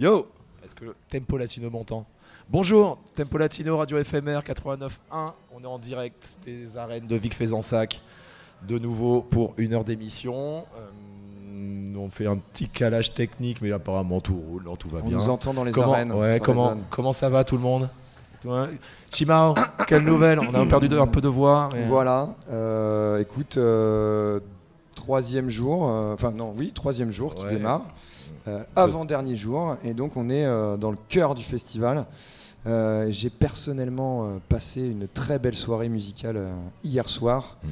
Yo Est-ce que le Tempo Latino m'entend Bonjour, Tempo Latino, Radio FMR 89.1. On est en direct des arènes de Vic Fezensac. De nouveau pour une heure d'émission. Euh, on fait un petit calage technique, mais apparemment tout roule, non, tout va On bien. nous entend dans les comment, arènes. ouais, ça comment, ça va tout le monde? Chimao, quelle nouvelle? On a perdu de- un peu de voix. mais- Voilà, euh, écoute, euh, troisième jour, euh, enfin non, oui, troisième jour qui Ouais. démarre, euh, avant-dernier jour, et donc on est euh, dans le cœur du festival. Euh, J'ai personnellement euh, passé une très belle soirée musicale euh, hier soir, Mhm.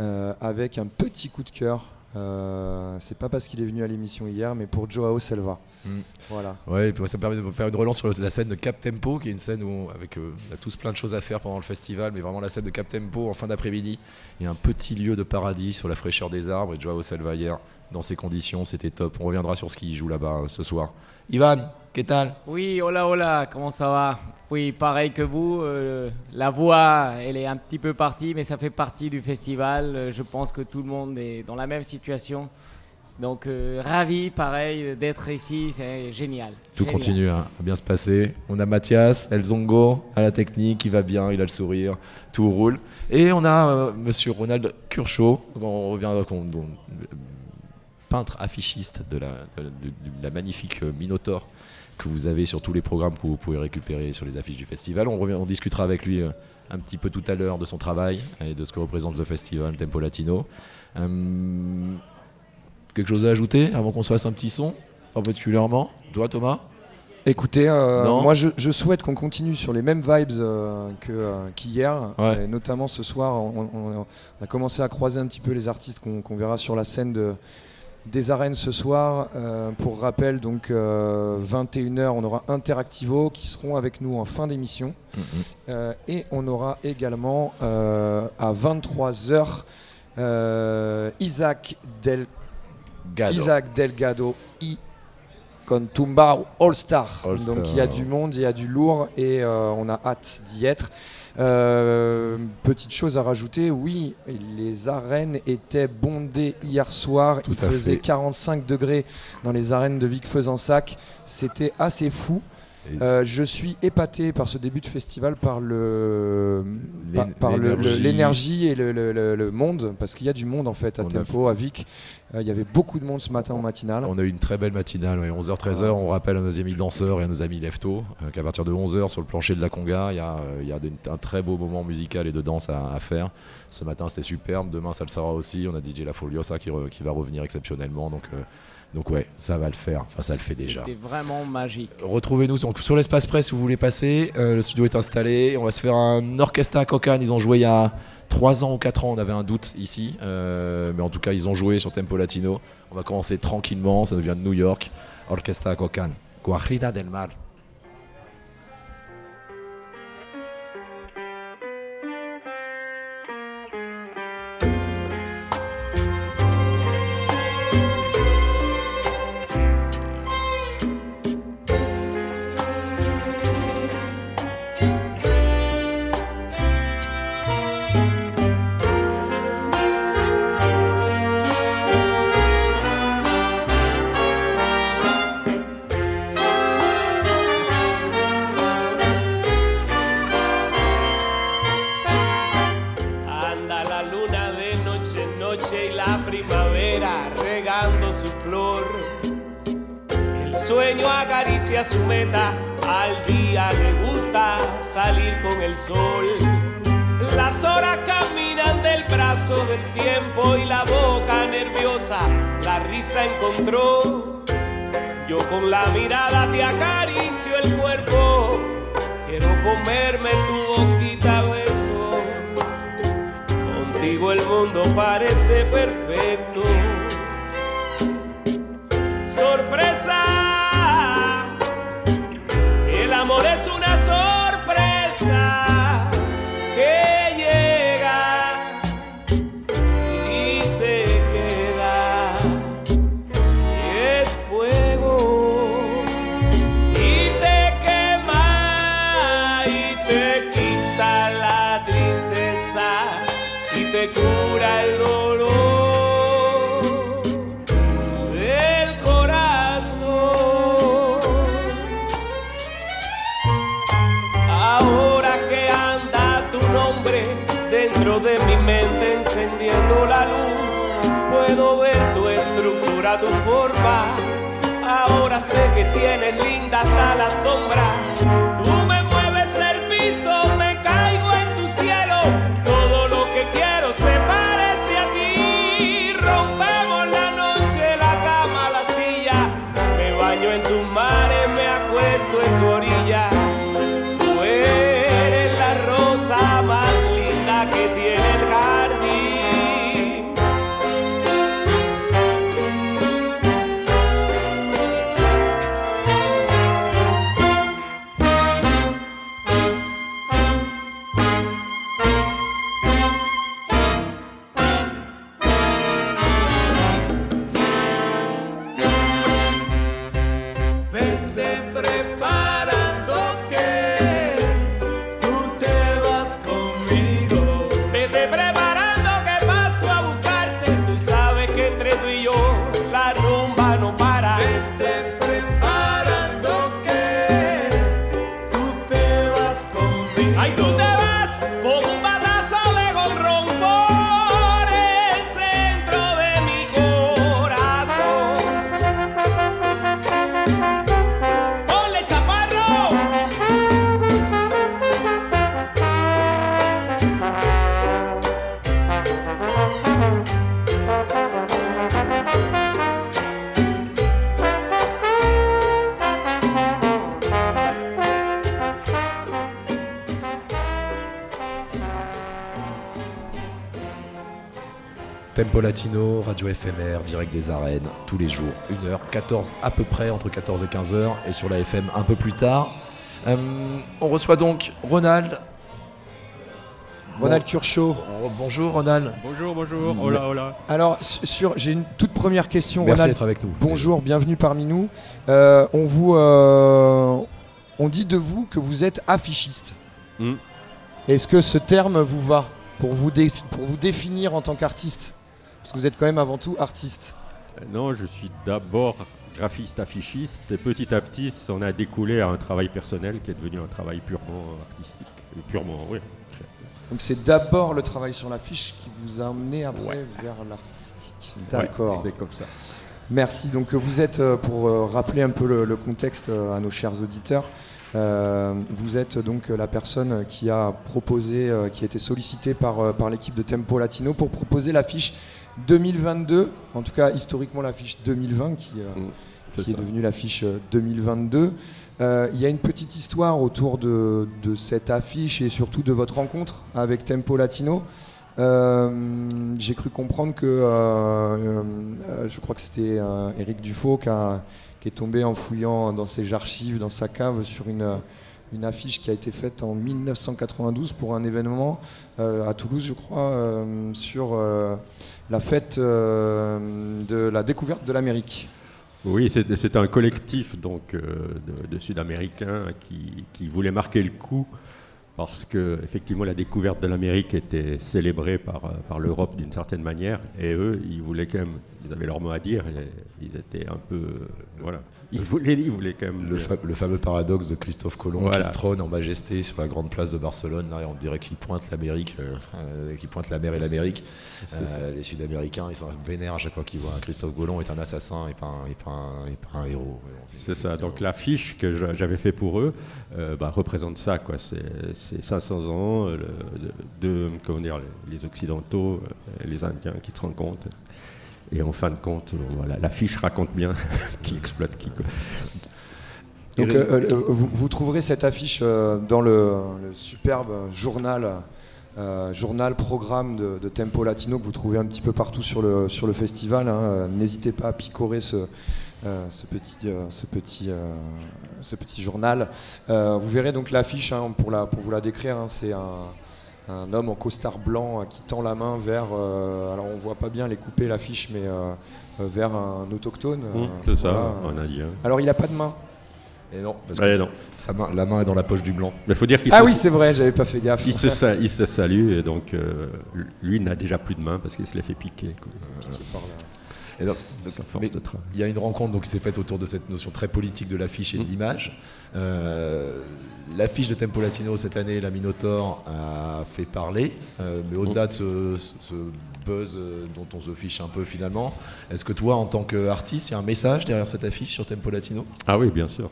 euh, avec un petit coup de cœur. Euh, C'est pas parce qu'il est venu à l'émission hier, mais pour Joao Selva. Mm. Voilà. Ouais, et puis ça me permet de faire une relance sur la scène de Cap Tempo, qui est une scène où avec, euh, on a tous plein de choses à faire pendant le festival, mais vraiment la scène de Cap Tempo en fin d'après-midi. Il y a un petit lieu de paradis sur la fraîcheur des arbres, et Joao Selva hier, dans ces conditions, c'était top. On reviendra sur ce qu'il joue là-bas euh, ce soir. Ivan, qu'est-ce tal? Oui, hola, hola, comment ça va? Oui, pareil que vous, euh, la voix, elle est un petit peu partie, mais ça fait partie du festival. Euh, Je pense que tout le monde est dans la même situation. Donc, euh, ravi, pareil, d'être ici, c'est génial. Tout Génial. continue à, à bien se passer. On a Mathias, El Zongo à la technique, il va bien, il a le sourire, tout roule. Et on a euh, Monsieur Ronald Curchot, on revient on- on- peintre affichiste de la, de, de- de la magnifique euh, Minotaur que vous avez sur tous les programmes que vous pouvez récupérer sur les affiches du festival. On, revient, on discutera avec lui euh, un petit peu tout à l'heure de son travail et de ce que représente le festival Tempo Latino. Euh, quelque chose à ajouter avant qu'on se fasse un petit son particulièrement? Toi Thomas? Écoutez, euh, moi je, je souhaite qu'on continue sur les mêmes vibes euh, euh, qu'hier, Ouais. Notamment ce soir. On, on- on a commencé à croiser un petit peu les artistes qu'on, verra sur la scène de, des arènes ce soir. Pour rappel, donc 21h, on aura Interactivo qui seront avec nous en fin d'émission. Euh, et on aura également à 23h Isaac, Del, Isaac Delgado I Contumba All Star. All Star. Donc il y a du monde, il y a du lourd et euh, on a hâte d'y être. Euh, petite chose à rajouter, oui, les arènes étaient bondées hier soir. Tout il faisait fait. 45 degrés dans les arènes de Vic Fezensac. C'était assez fou. Euh, je suis épaté par ce début de festival, par le par, l'énergie. et le, le- le- le monde, parce qu'il y a du monde en fait à On a Tempo, à Vic. Euh, Il y avait beaucoup de monde ce matin en matinale. On a eu une très belle matinale, ouais, 11h-13h. On rappelle à nos amis danseurs et à nos amis lefto euh, qu'à partir de 11h sur le plancher de la Conga, il y a, il y a des- un très beau moment musical et de danse à, à faire. Ce matin c'était superbe, demain ça le sera aussi. On a DJ La Foliosa qui, re- qui va revenir exceptionnellement. Donc, donc ouais, ça va le faire. Enfin, ça le fait déjà. C'était vraiment magique. Retrouvez-nous sur, sur l'espace presse si vous voulez passer. Euh, le studio est installé. On va se faire un orchestra à Cocan. Ils ont joué il y a 3 ans ou 4 ans. On avait un doute ici. Euh, mais en tout cas, ils ont joué sur Tempo Latino. On va commencer tranquillement. Ça nous vient de New York. Orchestra à Cocan. Guajira del Mar. Tiempo y la boca nerviosa la risa encontró. Yo con la mirada te acaricio el cuerpo, quiero comerme tu boquita besos. Contigo el mundo parece perfecto. Sorpresa, que tienes linda hasta la sombra. Latino, radio éphémère, direct des arènes, tous les jours, 1h, 14 à peu près, entre 14 et 15h, et sur la FM un peu plus tard. Euh, on reçoit donc Ronald. Ronald Bon-. Oh, bonjour Ronald, Bonjour, bonjour, hola, hola. Alors, su- sur, j'ai une toute première question, merci Ronald. d'être avec nous. Bonjour, bienvenue parmi nous. Euh, on vous, euh, on dit de vous que vous êtes affichiste. Hmm. Est-ce que ce terme vous va pour vous, dé- pour vous définir en tant qu'artiste? Parce que vous êtes quand même avant tout artiste. Euh, Non, je suis d'abord graphiste affichiste et petit à petit, ça en a découlé à un travail personnel qui est devenu un travail purement artistique. Et purement, oui. Donc c'est d'abord le travail sur l'affiche qui vous a amené après Ouais. vers l'artistique. Ouais, D'accord. c'est comme ça. Merci. Donc euh, vous êtes, euh, pour euh, rappeler un peu le, le contexte euh, à nos chers auditeurs, euh, vous êtes donc euh, la personne qui a proposé, euh, qui a été sollicitée par, euh, par l'équipe de Tempo Latino pour proposer l'affiche 2022, en tout cas historiquement l'affiche 2020 qui, est devenue l'affiche euh, 2022. Euh, Il y a une petite histoire autour de, de cette affiche et surtout de votre rencontre avec Tempo Latino. Euh, J'ai cru comprendre que, euh, euh, je crois que c'était Eric Dufaux qui, a- qui est tombé en fouillant dans ses archives, dans sa cave, sur une, une affiche qui a été faite en 1992 pour un événement euh, à Toulouse, je crois, euh, sur euh, la fête de la découverte de l'Amérique. Oui, c'est un collectif donc de, Sud-Américains qui, voulait marquer le coup parce que effectivement la découverte de l'Amérique était célébrée par, par l'Europe d'une certaine manière, et eux, ils voulaient quand même, ils avaient leur mot à dire, et ils étaient un peu, voilà, ils voulaient, ils voulaient quand même Le, fa- le fameux paradoxe de Christophe Colomb Voilà. qui trône en majesté sur la grande place de Barcelone. Là, et on dirait qu'il pointe l'Amérique, euh, euh, qu'il pointe la mer et l'Amérique. Euh, les Sud-Américains, ils sont vénères à chaque fois qu'ils voient Christophe Colomb est un assassin et pas un, et pas un- et pas un héros. C'est ça. Donc l'affiche que j'a- j'avais fait pour eux euh, bah, représente ça. Quoi. C'est, c'est 500 ans le- de, de- comment dire, les, les Occidentaux, les Indiens qui se rencontrent. Et en fin de compte, voilà, l'affiche raconte bien qui exploite qui. Donc, euh, euh, vous, vous trouverez cette affiche euh, dans le, le superbe journal, journal programme de, de Tempo Latino que vous trouvez un petit peu partout sur le, sur le festival. hein. N'hésitez pas à picorer ce, ce, petit, ce, petit, ce petit journal. Vous verrez donc l'affiche, hein, pour, la, pour vous la décrire, hein, c'est un, un homme en costard blanc euh, qui tend la main vers, euh, alors on voit pas bien les couper l'affiche, mais euh, vers un autochtone. Mmh, c'est ça, voilà. en indien. Alors il n'a pas de main. Et non, parce Ouais, que non. sa main, la main est dans la poche du blanc. Mais faut dire qu'il Ah se, oui, c'est vrai, j'avais pas fait gaffe. il se, sa- il se salue, et donc euh, lui n'a déjà plus de main parce qu'il se l'est fait piquer. quoi. Et donc- donc- mais il y a une rencontre donc, qui s'est faite autour de cette notion très politique de l'affiche et de l'image. Euh, l'affiche de Tempo Latino cette année, la Minotaur, a fait parler, euh, mais au-delà de ce, ce buzz euh, dont on se fiche un peu finalement, est-ce que toi, en tant qu'artiste, il y a un message derrière cette affiche sur Tempo Latino? Ah oui, bien sûr.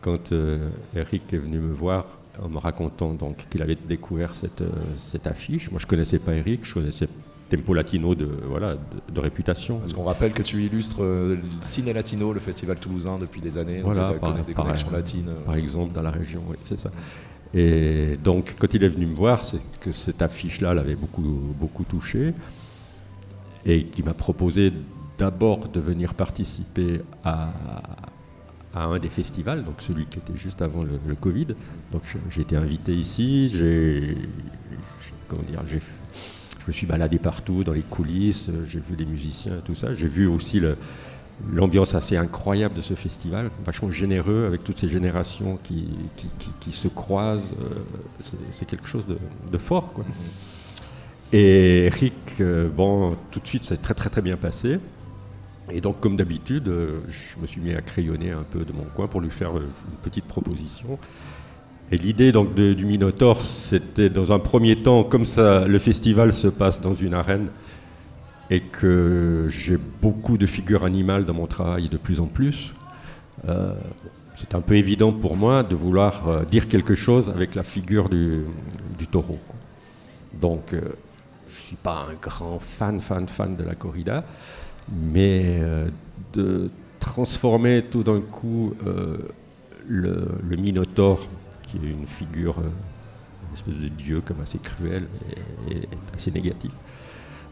Quand euh, Eric est venu me voir en me racontant donc qu'il avait découvert cette, euh, cette affiche, moi je connaissais pas Eric, je connaissais Tempo Latino de, voilà, de, de réputation. Parce qu'on rappelle que tu illustres euh, le Ciné Latino, le festival toulousain, depuis des années. Voilà, donc tu par- des par- connexions latines. Par exemple, dans la région, oui, c'est ça. Et donc, quand il est venu me voir, c'est que cette affiche-là l'avait beaucoup, beaucoup touché et qui m'a proposé d'abord de venir participer à, à un des festivals, donc celui qui était juste avant le, le Covid. Donc, j'ai été invité ici, j'ai, comment dire, j'ai, me suis baladé partout dans les coulisses, euh, j'ai vu les musiciens, tout ça. J'ai vu aussi l'ambiance assez incroyable de ce festival, vachement généreux avec toutes ces générations qui, qui, qui- se croisent. euh, c'est, quelque chose de, de fort. Quoi. Et Eric, euh, bon, tout de suite, c'est très très très bien passé. Et donc, comme d'habitude, je me suis mis à crayonner un peu de mon coin pour lui faire une petite proposition. Et l'idée donc du Minotaur, c'était dans un premier temps, comme ça, le festival se passe dans une arène et que j'ai beaucoup de figures animales dans mon travail de plus en plus. euh, c'est un peu évident pour moi de vouloir euh, dire quelque chose avec la figure du, taureau. Donc, euh, je ne suis pas un grand fan, fan, fan de la corrida, mais de transformer tout d'un coup le, le Minotaure, qui est une figure, euh, une espèce de dieu comme assez cruel et, assez négatif,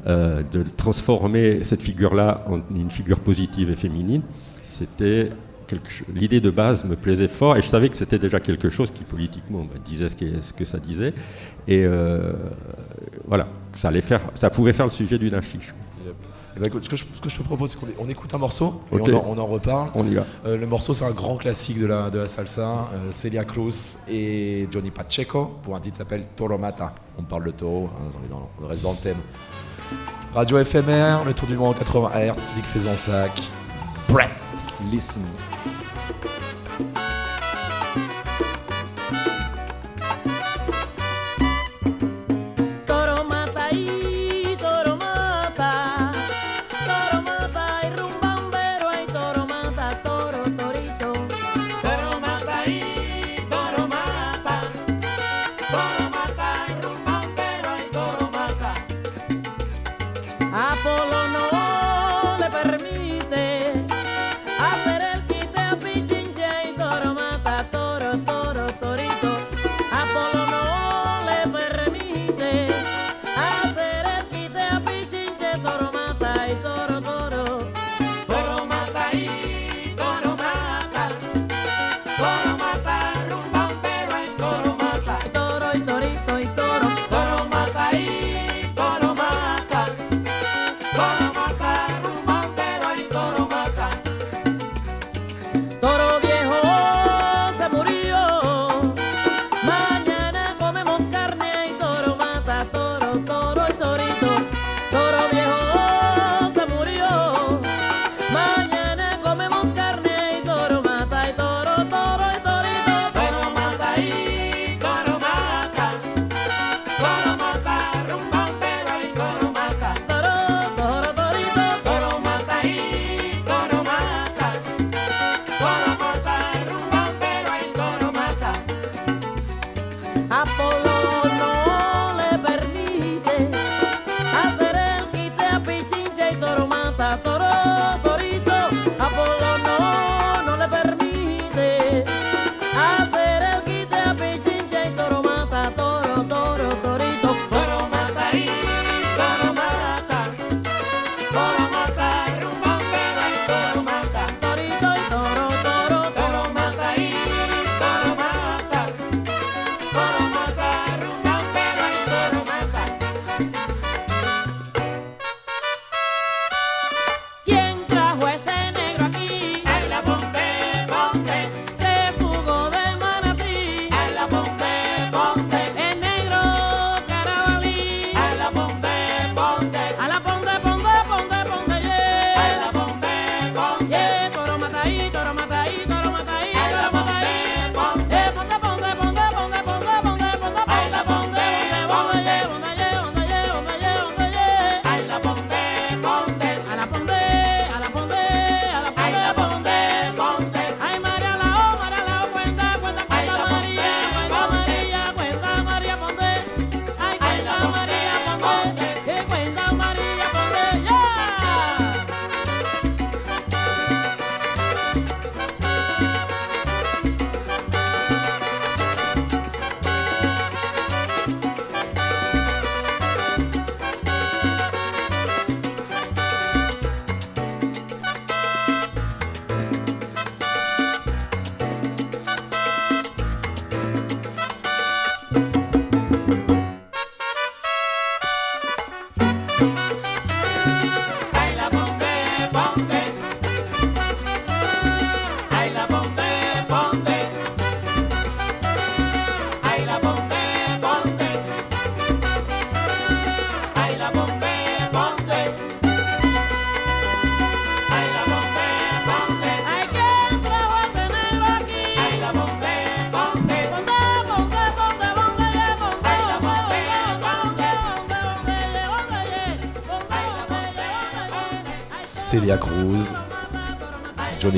euh, de transformer cette figure-là en une figure positive et féminine, c'était l'idée de base me plaisait fort et je savais que c'était déjà quelque chose qui politiquement bah, disait ce que, ce que ça disait et euh, voilà, ça allait faire, ça pouvait faire le sujet d'une affiche. Eh ben, écoute, ce, que je, ce que je te propose, c'est qu'on on écoute un morceau et on, en, on en reparle. On y va. Euh, le morceau, c'est un grand classique de la, de la salsa. Euh, Celia Cruz et Johnny Pacheco pour un titre qui s'appelle Toro Mata. On parle de taureau, hein, on, reste dans le thème. Radio éphémère, le tour du monde en 80 Hz, Vic Faisansac. Brett. Listen.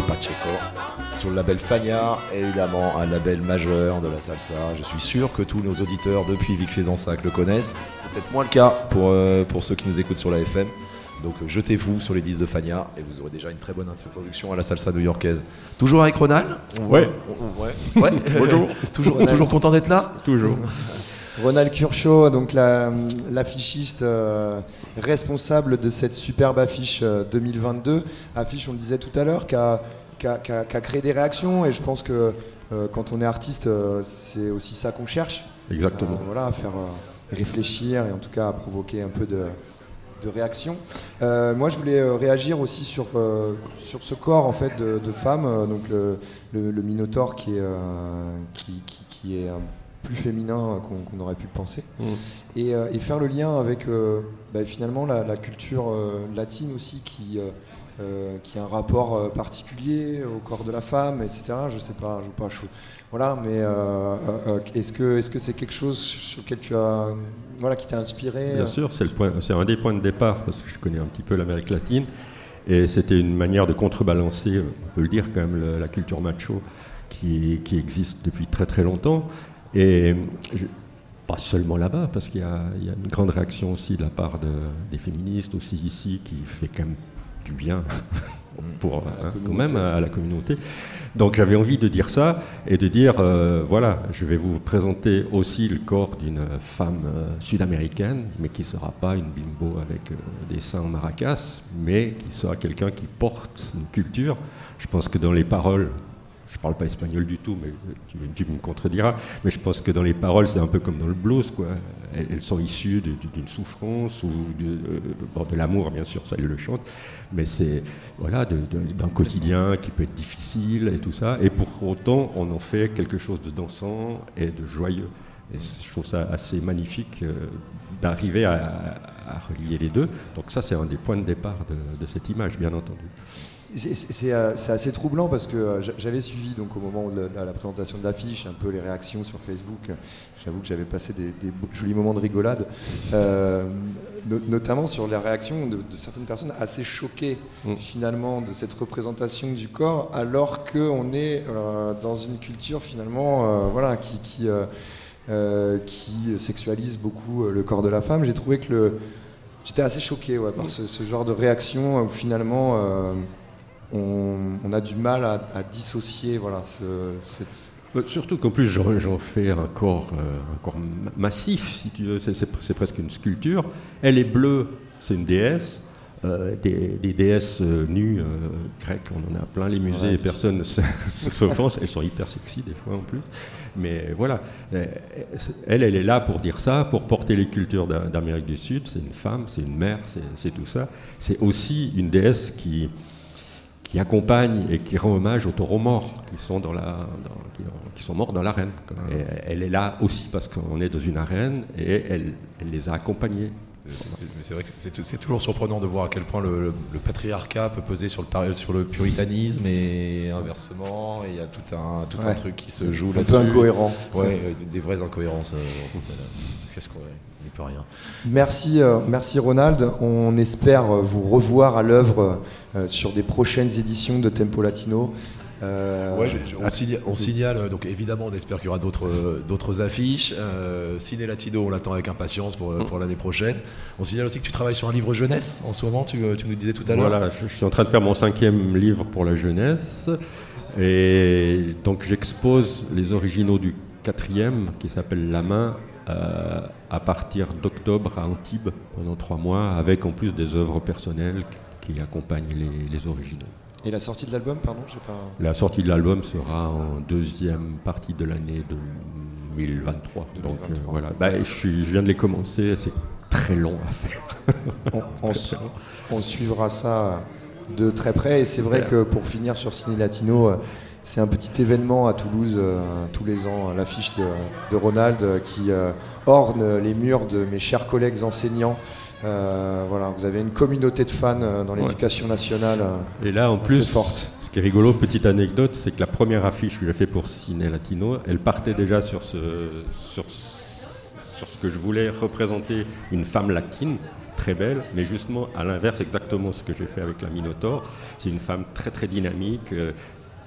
Pacheco, sur le label Fania, évidemment un label majeur de la salsa. Je suis sûr que tous nos auditeurs depuis Vic Fezensac le connaissent. C'est peut-être moins le cas pour, euh, pour ceux qui nous écoutent sur la FM. Donc euh, jetez-vous sur les disques de Fania et vous aurez déjà une très bonne introduction à la salsa new-yorkaise. Toujours avec Ronald Ouais. ouais. Ouais. Bonjour. toujours, toujours content d'être là Toujours. Ronald Kurchaud, donc la- l'affichiste euh, responsable de cette superbe affiche euh, 2022, affiche, on le disait tout à l'heure, qui a, créé des réactions et je pense que euh, quand on est artiste, euh, c'est aussi ça qu'on cherche. Exactement. Euh, voilà, à faire euh, réfléchir et en tout cas à provoquer un peu de, de réaction. Euh, moi, je voulais euh, réagir aussi sur, euh, sur ce corps en fait de, de femme, euh, donc le, le, le Minotaure qui est, euh, qui, qui- qui est euh, plus féminin euh, qu'on aurait pu penser, Mm. et, euh, et faire le lien avec euh, bah, finalement la, la culture latine aussi qui qui a un rapport particulier au corps de la femme, etc. Je sais pas, je veux pas, je- voilà, mais est-ce que est-ce que c'est quelque chose sur lequel tu as, voilà, qui t'a inspiré Bien sûr, c'est c'est un des points de départ parce que je connais un petit peu l'Amérique latine et c'était une manière de contrebalancer, on peut le dire quand même, le- la culture macho qui, qui existe depuis très très longtemps et je- pas seulement là-bas parce qu'il y, a il y a une grande réaction aussi de la part de- des féministes aussi ici qui fait quand même du bien pour hein, quand même à la communauté. Donc j'avais envie de dire ça et de dire euh, voilà, je vais vous présenter aussi le corps d'une femme euh, sud-américaine, mais qui ne sera pas une bimbo avec euh, des seins en maracas, mais qui sera quelqu'un qui porte une culture. Je pense que dans les paroles, je ne parle pas espagnol du tout, mais tu, me contrediras, mais je pense que dans les paroles, c'est un peu comme dans le blues, quoi. Elles, sont issues d'une souffrance ou de, euh, de l'amour, bien sûr, ça ils le chantent, mais c'est voilà d'un quotidien qui peut être difficile et tout ça, et pour autant, on en fait quelque chose de dansant et de joyeux. Et je trouve ça assez magnifique euh, d'arriver à, relier les deux. Donc ça, c'est un des points de départ de cette image, bien entendu. C'est- euh, c'est assez troublant parce que euh, j'a- j'avais suivi donc au moment de la, la présentation de l'affiche un peu les réactions sur Facebook. J'avoue que j'avais passé des, des jolis moments de rigolade, euh, no- notamment sur les réactions de, de certaines personnes assez choquées Mm. finalement de cette représentation du corps, alors qu'on est euh, dans une culture finalement euh, voilà qui qui, qui sexualise beaucoup le corps de la femme. J'ai trouvé que le J'étais assez choqué ouais, par ce, ce genre de réaction où finalement on, on a du mal à, à dissocier voilà, ce, cette- Euh, Surtout qu'en plus j'en fais un corps, euh, un corps ma- massif, si tu veux, c'est- presque une sculpture. Elle est bleue, c'est une déesse. Euh, des, des déesses nues euh, grecques, on en a plein les musées, et personne ne se- se s'offense. Elles sont hyper sexy des fois en plus. Mais voilà, elle, elle est là pour dire ça, pour porter les cultures d'A- d'Amérique du Sud. C'est une femme, c'est une mère, c'est tout ça. C'est aussi une déesse qui, qui accompagne et qui rend hommage aux taureaux morts qui sont, dans la, dans- qui, qui sont morts dans l'arène. Et elle est là aussi parce qu'on est dans une arène et elle, elle les a accompagnés. C'est- mais C'est vrai que c'est toujours surprenant de voir à quel point le, le- le patriarcat peut peser sur le, sur le puritanisme et inversement. Et il y a tout un, tout un truc qui se joue un peu là-dessus. incohérent. Ouais, des, vraies incohérences. euh, Qu'est-ce qu'on on n'y peut rien. Merci, euh, merci Ronald. On espère euh, vous revoir à l'œuvre euh, sur des prochaines éditions de Tempo Latino. Euh, Ouais, on, signa- on signale, donc évidemment, on espère qu'il y aura d'autres d'autres affiches. Euh, Ciné Latino, on l'attend avec impatience pour, pour l'année prochaine. On signale aussi que tu travailles sur un livre jeunesse en ce moment, tu, tu nous disais tout à l'heure. Voilà, je, je suis en train de faire mon cinquième livre pour la jeunesse. Et donc j'expose les originaux du quatrième qui s'appelle La main euh, à partir d'octobre à Antibes pendant trois mois, avec en plus des œuvres personnelles qui accompagnent les, les originaux. Et la sortie de l'album, pardon, pas. La sortie de l'album sera en deuxième partie de l'année 2023. Donc euh, 2023. voilà, Bah, je, suis- je viens de les commencer, c'est très long à faire. On, on su- on suivra ça de très près. Et c'est vrai que pour finir sur Ciné Latino, euh, c'est un petit événement à Toulouse euh, tous les ans, l'affiche de, de Ronald euh, qui euh, orne les murs de mes chers collègues enseignants. Euh, voilà, vous avez une communauté de fans euh, dans Ouais. l'éducation nationale. euh, Et là, en plus, forte. ce qui est rigolo, petite anecdote, c'est que la première affiche que j'ai fait pour Ciné Latino, elle partait déjà sur, ce, sur, sur ce que je voulais représenter une femme latine. très belle, mais justement à l'inverse, exactement ce que j'ai fait avec la Minotaur. C'est une femme très très dynamique, euh,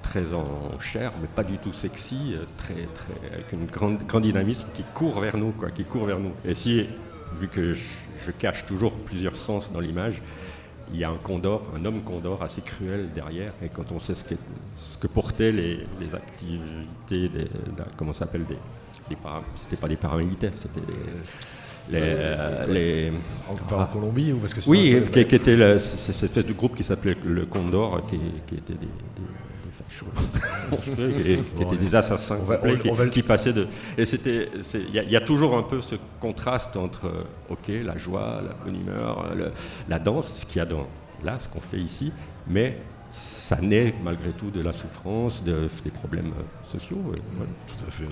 très en chair, mais pas du tout sexy, euh, très, très, avec une grande, grand dynamisme qui court vers nous, quoi, qui court vers nous. Et si, vu que je, je cache toujours plusieurs sens dans l'image, il y a un condor, un homme condor assez cruel derrière, et quand on sait ce que, ce que portaient les, les activités, des, la- comment ça s'appelle, des, des c'était pas des paramilitaires, c'était les, les, euh, les- En, en Colombie ou parce que oui, qui, qui était cette espèce de groupe qui s'appelait le Condor, qui, qui était des, des, monstrueux, qui, qui étaient des assassins On va- complets, qui, le- qui passaient de. Et c'était, il y, a- il y a toujours un peu ce contraste entre, euh, ok, la joie, la bonne humeur, le- la danse, ce qu'il y a dans là, ce qu'on fait ici, mais ça naît malgré tout de la souffrance, de- des problèmes euh, sociaux. voilà. Tout à fait.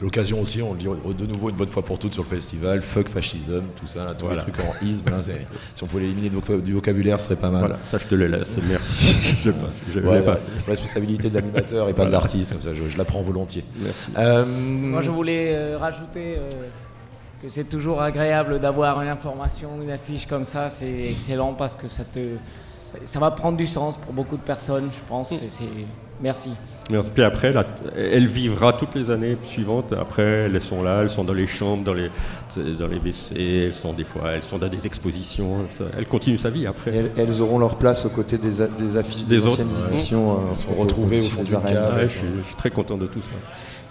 L'occasion aussi, on le dit de nouveau une bonne fois pour toutes sur le festival, fuck fascisme, tout ça, là, tous Voilà. les trucs en isme. là, c'est- si on pouvait l'éliminer du voca- du vocabulaire, ce serait pas mal. Voilà, ça je te le laisse, merci. je l'ai pas je Ouais, pas fait. responsabilité de l'animateur et pas de l'artiste, comme ça je, je la prends volontiers. Merci. Euh, Moi, je voulais euh, rajouter euh, que c'est toujours agréable d'avoir une information, une affiche comme ça. C'est excellent parce que ça te, ça va prendre du sens pour beaucoup de personnes, je pense. et c'est- Merci. Merci. Puis après, là, elle vivra toutes les années suivantes. Après, elles sont là, elles sont dans les chambres, dans les, dans les WC, elles sont des fois, elles sont dans des expositions. Ça- Elle continue sa vie après. Elles, elles auront leur place aux côtés des, a- des affiches des, Des autres, anciennes ouais. éditions. euh, Elles seront retrouvées au fond des du arènes. Ouais, je suis très content de tout ça.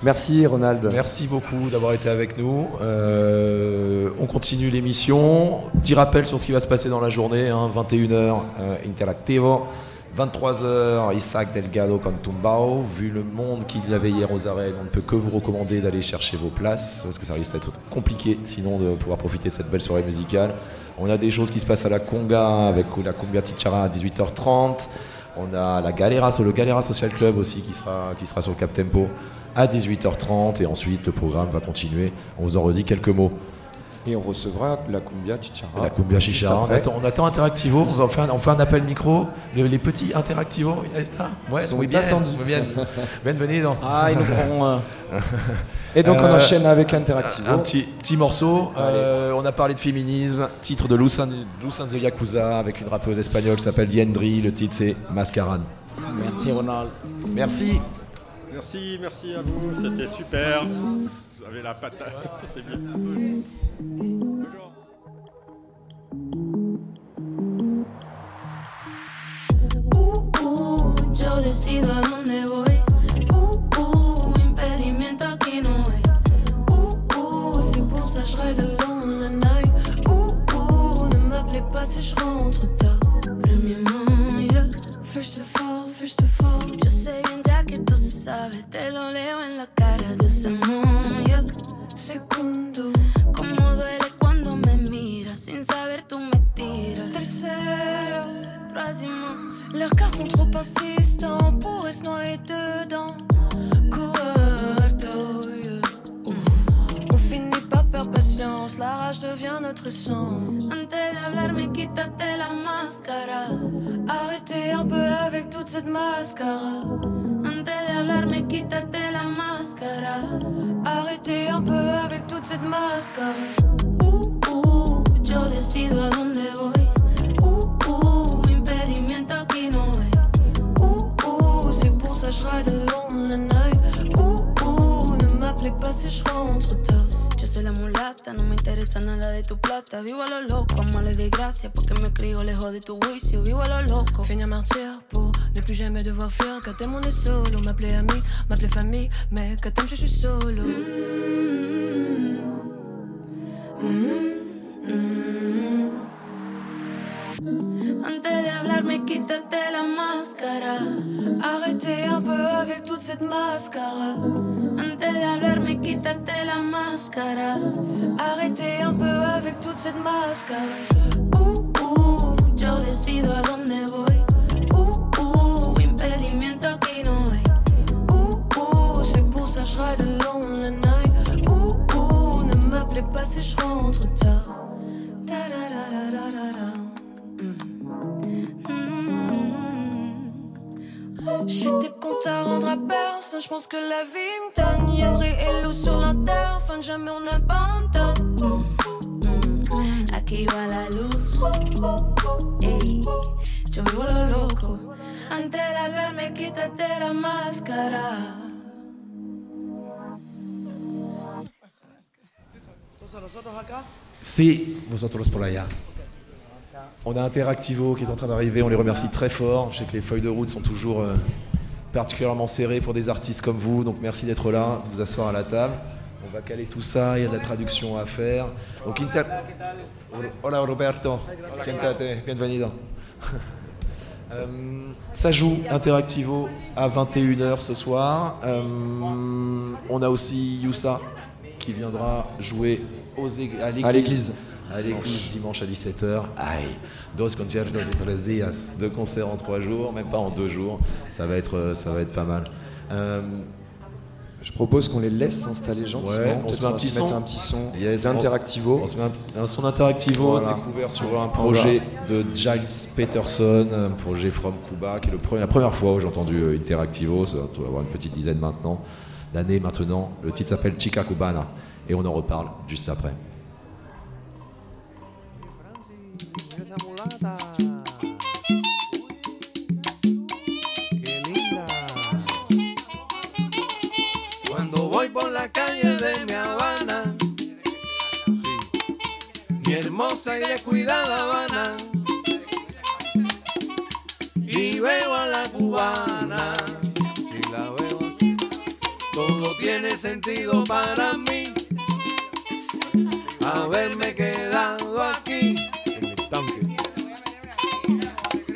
Merci Ronald. Merci beaucoup d'avoir été avec nous. Euh, on continue l'émission. Petit rappel sur ce qui va se passer dans la journée. hein, 21h, euh, Interactivo. 23h, Isaac Delgado Cantumbao. Vu le monde qu'il avait hier aux arènes, on ne peut que vous recommander d'aller chercher vos places, parce que ça risque d'être compliqué sinon de pouvoir profiter de cette belle soirée musicale. On a des choses qui se passent à la Conga avec la Cumbia Tichara à 18h30. On a la Galera, le Galera Social Club aussi qui sera, qui sera sur le Cap Tempo à 18h30 et ensuite le programme va continuer. On vous en redit quelques mots. Et on recevra la Cumbia Chichara. la Cumbia Chichara, on attend, on attend Interactivo, on, faire un, on fait un appel micro. Les, les petits Interactivo, está. Ouais, sont oui, bien, bien, bien, venez dans. Ah, ils nous feront. euh, Et donc on Euh, enchaîne avec Interactivo. Un petit, petit morceau. Euh, on a parlé de féminisme. Titre de Loose and the Yakuza avec une rappeuse espagnole qui s'appelle Diendri. Le titre c'est Mascaran. Merci, Ronald. Merci. Merci, merci à vous, c'était super. Vous avez la patate, c'est bien. Uh, uh, yo decido a dónde voy. Uh, uh, impedimento aquí no hay. Uh, uh, c'est pour ça je ride alone la night. Uh, uh, ne m'appelez pas si je rentre tard. Premièrement, yeah. First of all, first of all, ya que tú sabes, te lo leo en la cara de ese yeah. Segundo, cómo duele cuando me miras sin saber tú me tiras. Tercero, troisièmement, leurs cars sont trop insistants pour se noyer dedans. La rage devient notre essence. Antes de hablarme, quítate la máscara. Arrêtez un peu avec toute cette mascara. Antes de hablarme, quítate la máscara. Arrêtez un peu avec toute cette mascara. Uh, uh, yo decido a dónde voy. Uh, uh, impedimento aquí no hay. Uh, uh, c'est pour ça je ride alone la night. Uh, uh, ne m'appelez pas si je rentre tard. Soy la mulata, no me interesa nada de tu plata. Vivo a lo loco, amo les desgracias porque me crio lejos de tu juicio. Vivo a lo loco. Finir martyr pour ne plus jamais devoir fuir. Quand t'aimes, on est solo. M'appeler ami, m'appeler famille. Mais quand t'aimes, je suis solo. Mm, mm, mm, Antes de hablarme, quítate la máscara. Arrêtez un peu avec toute cette mascara. Antes de hablarme, quítate la máscara. Arrêtez un peu avec toute cette mascara. Uh, uh, yo decido a dónde voy. Uh, uh, impedimento aquí no hay. Uh, uh, c'est pour ça je ride alone la night. Uh, uh, ne m'appelez pas si je rentre J'ai des à rendre à personne, je pense que la vie me donne. Yandri et Lou sur l'inter, fin de jamais on abandonne. I que iba la luz. Ey, yo vivo lo loco. Antes de hablarme, quítate la máscara. Si, vosotros por allá. On a Interactivo qui est en train d'arriver, on les remercie très fort. Je sais que les feuilles de route sont toujours euh, particulièrement serrées pour des artistes comme vous, donc merci d'être là, de vous asseoir à la table. On va caler tout ça, il y a de la traduction à faire. Donc Inter... Hola Roberto, siéntate, bienvenido. Euh, ça joue Interactivo à 21h ce soir. Euh, on a aussi Youssa qui viendra jouer à l'église. L'église dimanche à 17h. Aïe, dos conciertos en tres días. Deux concerts en trois jours, même pas en deux jours. Ça va être, euh, ça va être pas mal. Euh, Je propose qu'on les laisse s'installer gentiment. Ouais, on se met un petit son. un petit son Yes, d'Interactivo. On se met un, un son Interactivo Voilà. découvert sur un projet de Giles Peterson, un projet from Cuba, qui est le premier- la première fois où j'ai entendu euh, Interactivo, ça doit avoir une petite dizaine maintenant, d'années maintenant. Le titre s'appelle Chica Cubana et on en reparle juste après. De mi Habana, sí, mi hermosa y descuidada Habana, y veo a la cubana, si la veo así, todo tiene sentido para mí. Haberme quedado aquí. En el tanque.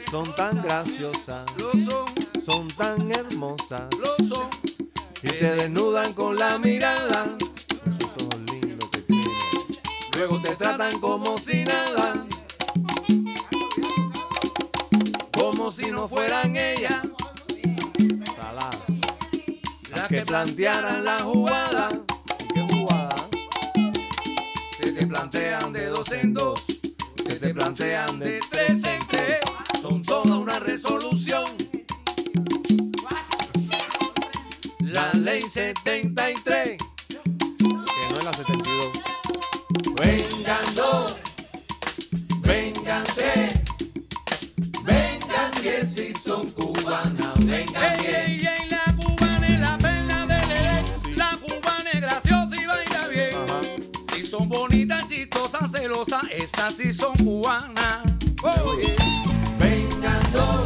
Son tan graciosas, lo son, son tan hermosas, lo son, y te desnudan con la mirada, esos ojos lindos que tienen. Luego te tratan como si nada, como si no fueran ellas, las que plantearan la jugada. ¿Y qué jugada? Se te plantean de dos en dos, se te plantean de tres en tres, son toda una resolución. Ley 73, que no es la 72. Vengan dos, vengan tres, vengan diez si son cubanas, vengan diez. la cubana es la perla de ley. La cubana es graciosa y baila bien. Si son bonitas, chistosas, celosas, esas sí son cubanas. Vengan dos,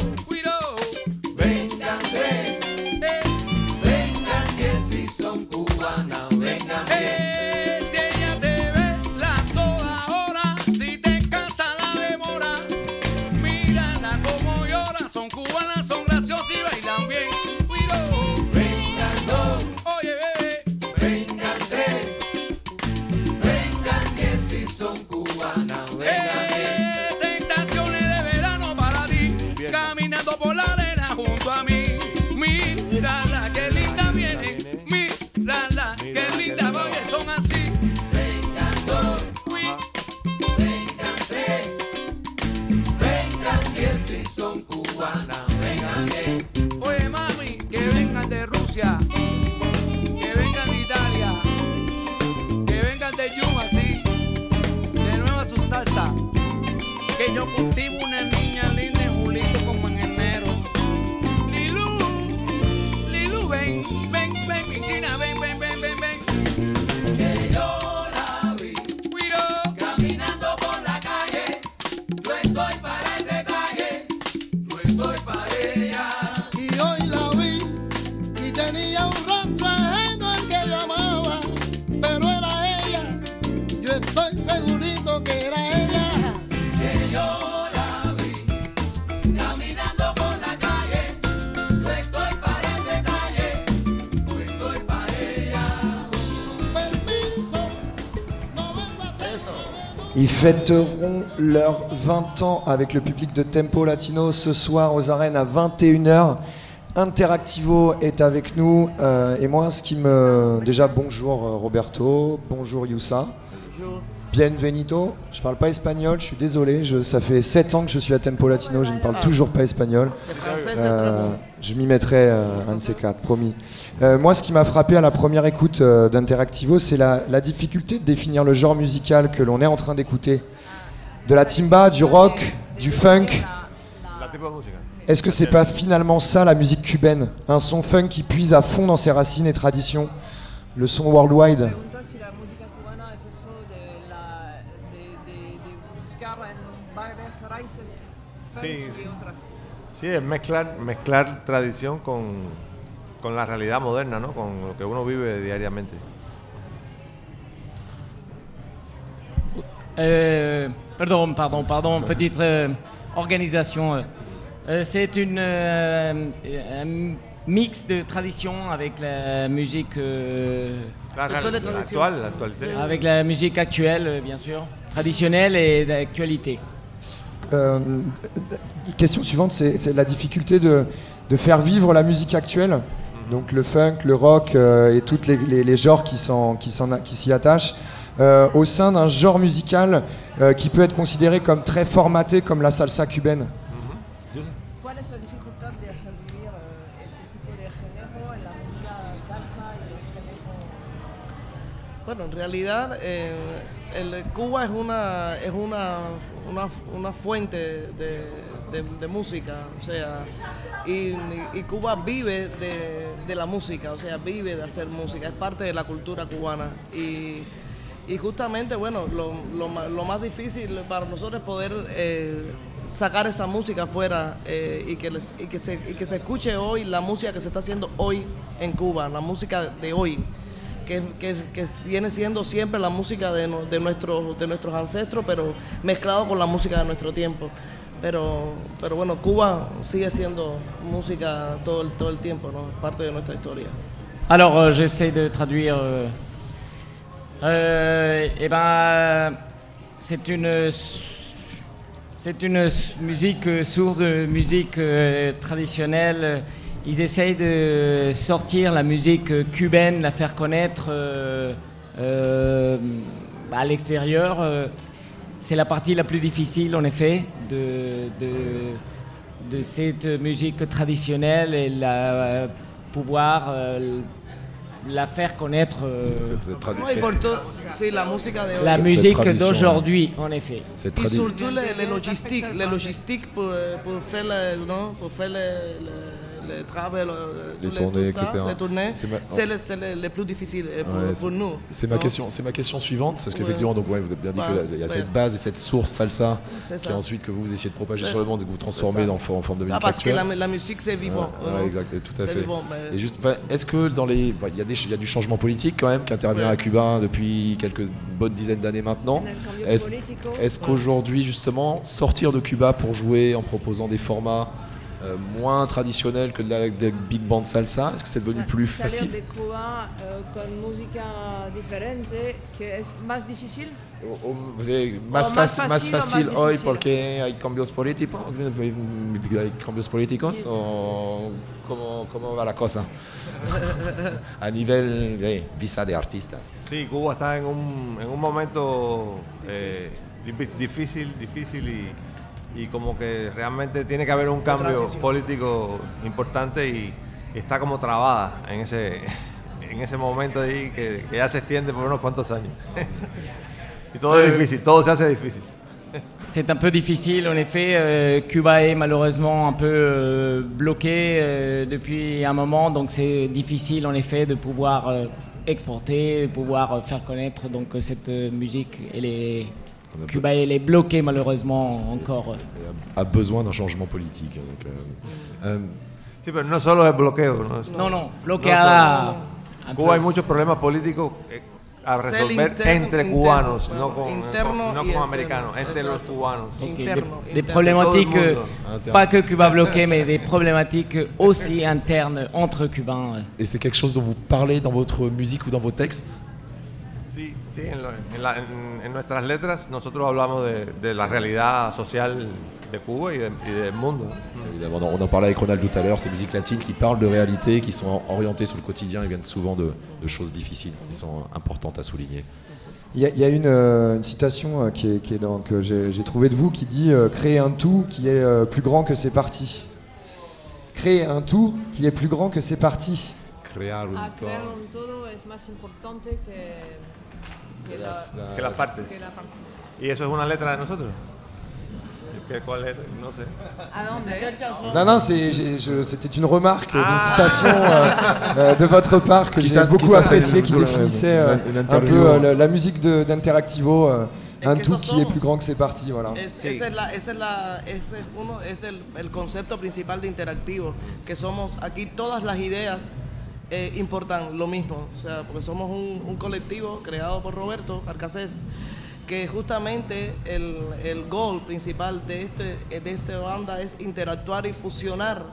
Ils fêteront leurs 20 ans avec le public de Tempo Latino ce soir aux arènes à 21h. Interactivo est avec nous euh, et moi ce qui me... Déjà bonjour euh, Roberto, bonjour Youssa. Bienvenido, je parle pas espagnol, je suis désolé, je- ça fait 7 ans que je suis à Tempo Latino, je ne parle toujours pas espagnol. Euh, je m'y mettrai euh, un de ces quatre, promis. Euh, moi, ce qui m'a frappé à la première écoute euh, d'Interactivo, c'est la, difficulté de définir le genre musical que l'on est en train d'écouter. de la timba, du rock, du funk. Est-ce que c'est pas finalement ça la musique cubaine? Un son funk qui puise à fond dans ses racines et traditions Le son worldwide Sí. es mezclar, mezclar tradición con, con la realidad moderna, ¿no? Con lo que uno vive diariamente. Euh, pardon, pardon, pardon, petite euh, organisation. euh. C'est une euh, un mix de tradition avec la musique euh, La, la actual, la actualité. avec la musique actuelle, bien sûr, traditionnelle et d'actualité. Question suivante, c'est la difficulté de, de faire vivre la musique actuelle, donc le funk, le rock euh, et tous les, les- les genres qui s'y attachent, euh, au sein d'un genre musical euh, qui peut être considéré comme très formaté comme la salsa cubaine. Bueno, en realidad eh, el Cuba es una es una, una, una fuente de, de- música, o sea, y, Cuba vive de, de la música, o sea, vive de hacer música, es parte de la cultura cubana y, y justamente, bueno, lo, lo más difícil para nosotros es poder eh, sacar esa música afuera eh, y, que les- y, que se, y que se escuche hoy la música que se está haciendo hoy en Cuba, la música de hoy que, que- que viene siendo siempre la música de, de, nuestros, de nuestros ancestros, pero mezclado con la música de nuestro tiempo. Pero, pero bueno, Cuba sigue siendo música todo el, todo el tiempo, ¿no? Parte de nuestra historia. Alors, euh, j'essaie de traduire. euh, euh, eh ben, c'est une, c'est une musique euh, source de musique euh, traditionnelle. Ils essayent de sortir la musique euh, cubaine, la faire connaître à l'extérieur. Euh. C'est la partie la plus difficile, en effet, de, de, de cette musique traditionnelle et la, pouvoir euh, la faire connaître. euh, sí, la hoy. la musique d'aujourd'hui, en effet. Tradi- surtout les, les logistiques, les logistiques pour, pour faire le, non, pour faire le, le- le travel, euh, Les tournées, etc. les tournées, C'est ma- c'est le, c'est le- le plus difficile euh, pour, Ouais, pour c'est- nous. C'est ma question, c'est ma question suivante, parce Ouais. qu'effectivement, donc ouais, vous avez bien dit Ouais, qu'il y a ouais. cette base et cette source salsa qui ensuite que vous, vous essayez de propager C'est- sur le monde et que vous transformez en forme de Ça, musique parce que actuelle. la, la musique c'est vivant. Ouais, non ouais, exact, tout à C'est fait. vivant, mais- Et juste, enfin, est-ce que dans les, bah, il y a des, il y a du changement politique quand même qui intervient Ouais. à Cuba depuis quelques bonnes dizaines d'années maintenant? Est-ce qu'aujourd'hui justement sortir de Cuba pour jouer en proposant des formats euh, moins traditionnels que de la de big band salsa, est-ce que c'est devenu plus facile de Cuba eh, con música diferente, que es más difícil? O- o- más, O más fácil más fácil hoy porque hay cambios políticos, hay cambios políticos? O cómo, cómo va la cosa? A nivel de visa de artistas. Sí, Cuba está en un, en un momento eh, difí- difícil, difícil y, y como que realmente tiene que haber un cambio transición. político importante y, y está como trabada en ese, en ese momento ahí que, que ya se extiende por unos cuantos años. y todo es difícil, todo se hace difícil. C'est un peu difficile, en effet. euh, Cuba est malheureusement un peu euh, bloqué euh, depuis un moment, donc c'est difficile, en effet, de pouvoir euh, exporter, de pouvoir euh, faire connaître donc euh, cette euh, musique. On a Cuba elle est bloquée malheureusement encore. a besoin d'un changement politique. donc, euh, euh, Sí, pero no solo es bloqueo. No, Non, non, No bloqueada. un Cuba hay muchos problemas políticos eh, a resolver interno- entre interno, cubanos, bueno, no con, interno no y con americanos, entre los cubanos. Ok, Interno, des, interno. des problématiques. Interne. pas que Cuba bloqué, mais des problématiques aussi internes entre Cubains. et c'est quelque chose dont vous parlez dans votre musique ou dans vos textes? Sí, en, lo- en la- en- en nuestras letras nosotros hablamos de, de la realidad social de Cuba y, de- y del mundo. Évidemment, on en- parlait avec Ronald tout à l'heure, ces musiques latines qui parlent de réalité, qui sont orientées sur le quotidien et viennent souvent de, de choses difficiles, qui sont importantes à souligner. Il y a, il y a une, euh, une citation euh, qui est, qui est dans- que j'ai j'ai trouvée de vous qui dit euh, Créer un tout qui est euh, plus grand que ses parties. Créer un tout qui est plus grand que ses parties. Crear un A todo. crear un todo es más importante que, que, la, Que las partes. que la parte. ¿Y eso es una letra de nosotros? ¿Qué, ¿Cuál es? No sé. ¿A dónde? Quelle chanson Non, non, c'est- j'ai- je- c'était une remarque, Ah. une citation euh, euh, de votre part que Qui j'ai beaucoup appréciée, qui définissait euh, un peu euh, la, musique de- d'Interactivo, euh, un que tout qui est plus grand que ses parties. Voilà. Es es ese es es el, el concepto principal de Interactivo, que somos aquí todas las ideas eh, importan lo mismo, o sea, porque somos un, un colectivo creado por Roberto Arcacés, que justamente el, el goal principal de este de esta banda es interactuar y fusionar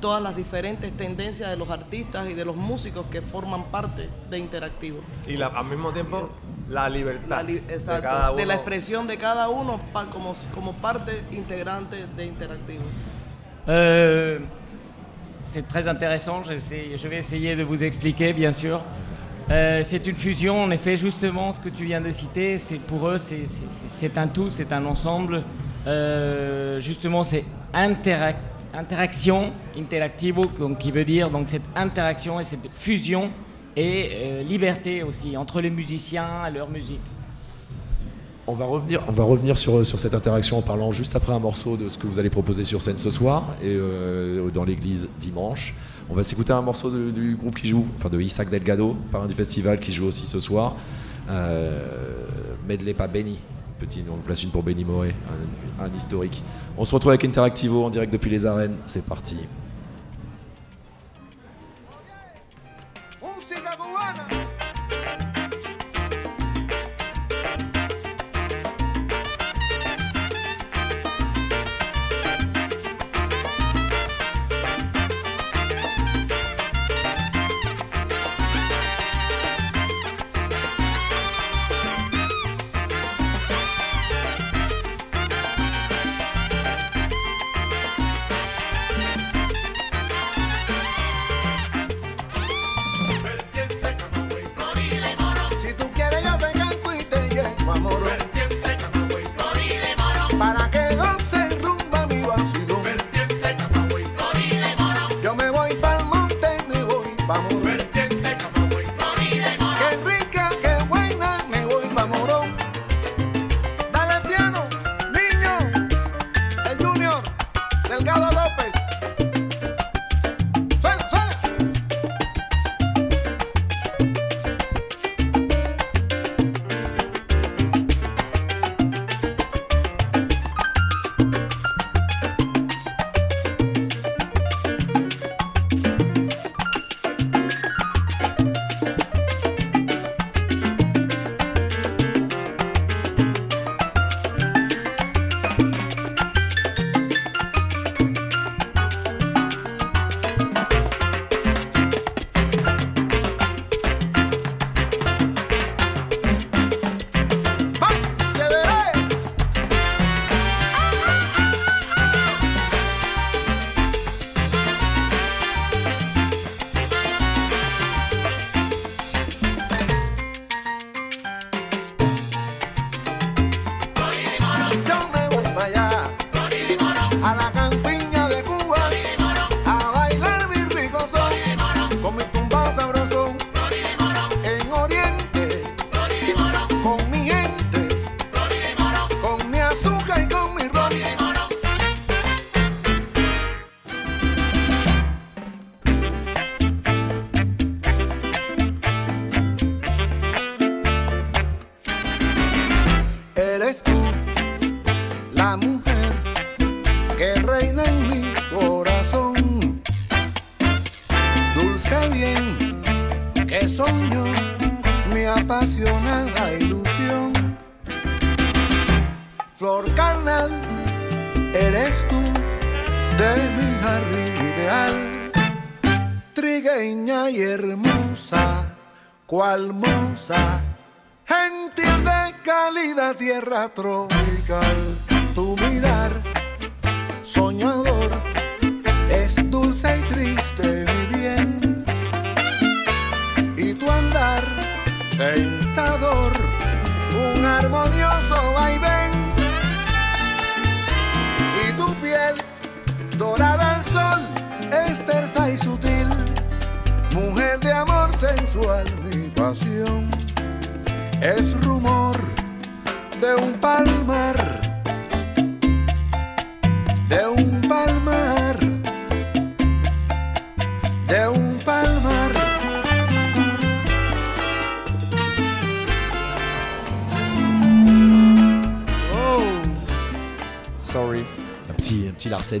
todas las diferentes tendencias de los artistas y de los músicos que forman parte de Interactivo. Y la- al mismo tiempo, la libertad La li- de exacto, de la expresión de cada uno pa- como, como parte integrante de Interactivo. Euh, c'est très intéressant, je vais essayer de vous expliquer bien sûr. Euh, c'est une fusion, en effet, justement ce que tu viens de citer, c'est pour eux c'est- un tout, c'est un ensemble. Euh, justement, c'est interac- interaction, interactivo, donc, qui veut dire donc cette interaction et cette fusion et euh, liberté aussi entre les musiciens et leur musique. On va revenir, sur, cette interaction en parlant juste après un morceau de ce que vous allez proposer sur scène ce soir et euh, dans l'église dimanche. On va s'écouter un morceau de- du groupe qui joue, enfin de Isaac Delgado, parrain du festival, qui joue aussi ce soir. Euh, Medley pas Benny, petit, on place une pour Benny Moré, un, un historique. On se retrouve avec Interactivo en direct depuis les arènes. C'est parti.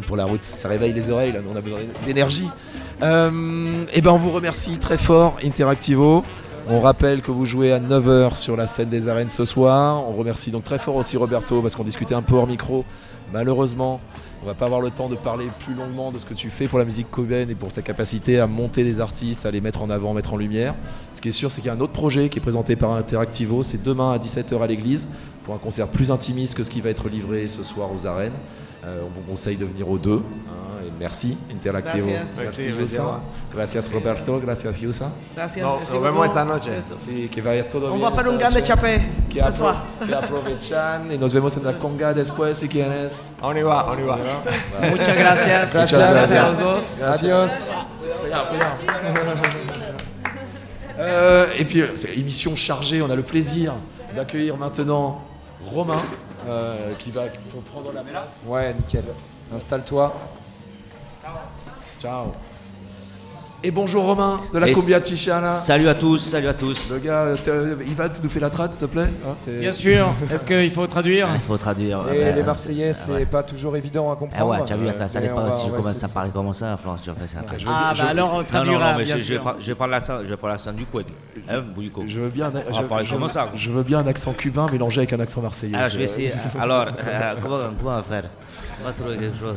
Pour la route. Ça réveille les oreilles, là. On a besoin d'énergie. Euh, et ben, on vous remercie très fort, Interactivo. On rappelle que vous jouez à 9h sur la scène des arènes ce soir. On remercie donc très fort aussi Roberto parce qu'on discutait un peu hors micro. Malheureusement, on va pas avoir le temps de parler plus longuement de ce que tu fais pour la musique cubaine et pour ta capacité à monter des artistes, à les mettre en avant, mettre en lumière. Ce qui est sûr, c'est qu'il y a un autre projet qui est présenté par Interactivo. C'est demain à 17h à l'église pour un concert plus intimiste que ce qui va être livré ce soir aux arènes. Euh, on vous conseille de venir aux deux. hein, merci Interactivo. Gracias. Merci, Merci, Yusa. Gracias Roberto. Gracias Yusa. Gracias. No, merci nos vemos esta noche. Eso. Sí, que vaya todo On bien. va faire un esta grande chapé Que, ce apro- soir. que aprovechan y nos vemos en la conga después si quieres. On y va, on y va. Muchas gracias. Muchas Gracias a gracias. los dos. Adios. Euh, et puis, euh, c'est émission chargée, on a le plaisir d'accueillir maintenant Romain euh, qui va qui va prendre la place. Ouais, nickel. Installe-toi. Ciao. Et bonjour Romain de la Et Cumbia Chichana. Salut à tous, salut à tous. Le gars, euh, t'as- Ivan, tu nous fais la trad s'il te plaît hein, c'est- Bien sûr. Est-ce qu'il faut traduire Il faut traduire. Et ouais, les ouais. Marseillais, c'est ouais. pas toujours évident à Ah comprendre. ouais, tu as vu, attends, ça Mais n'est pas va- si je va commence à parler comme ça, Florence, tu vas faire ça. Ah, bah je- alors on Non, non, traduira, non, mais bien je, sûr. prendre, je vais prendre l'accent, je vais prendre l'accent du couette. Hein, Boulico. Je veux bien, va je, comme ça. je veux bien un accent cubain mélangé avec un accent marseillais. Alors, je vais essayer. Alors, euh, comment, comment on va faire? On va trouver quelque chose.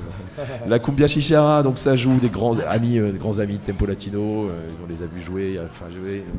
La Cumbia Chichara, donc ça joue des grands amis, euh, des grands amis de Tempo Latino. euh, on les a vus jouer. Enfin,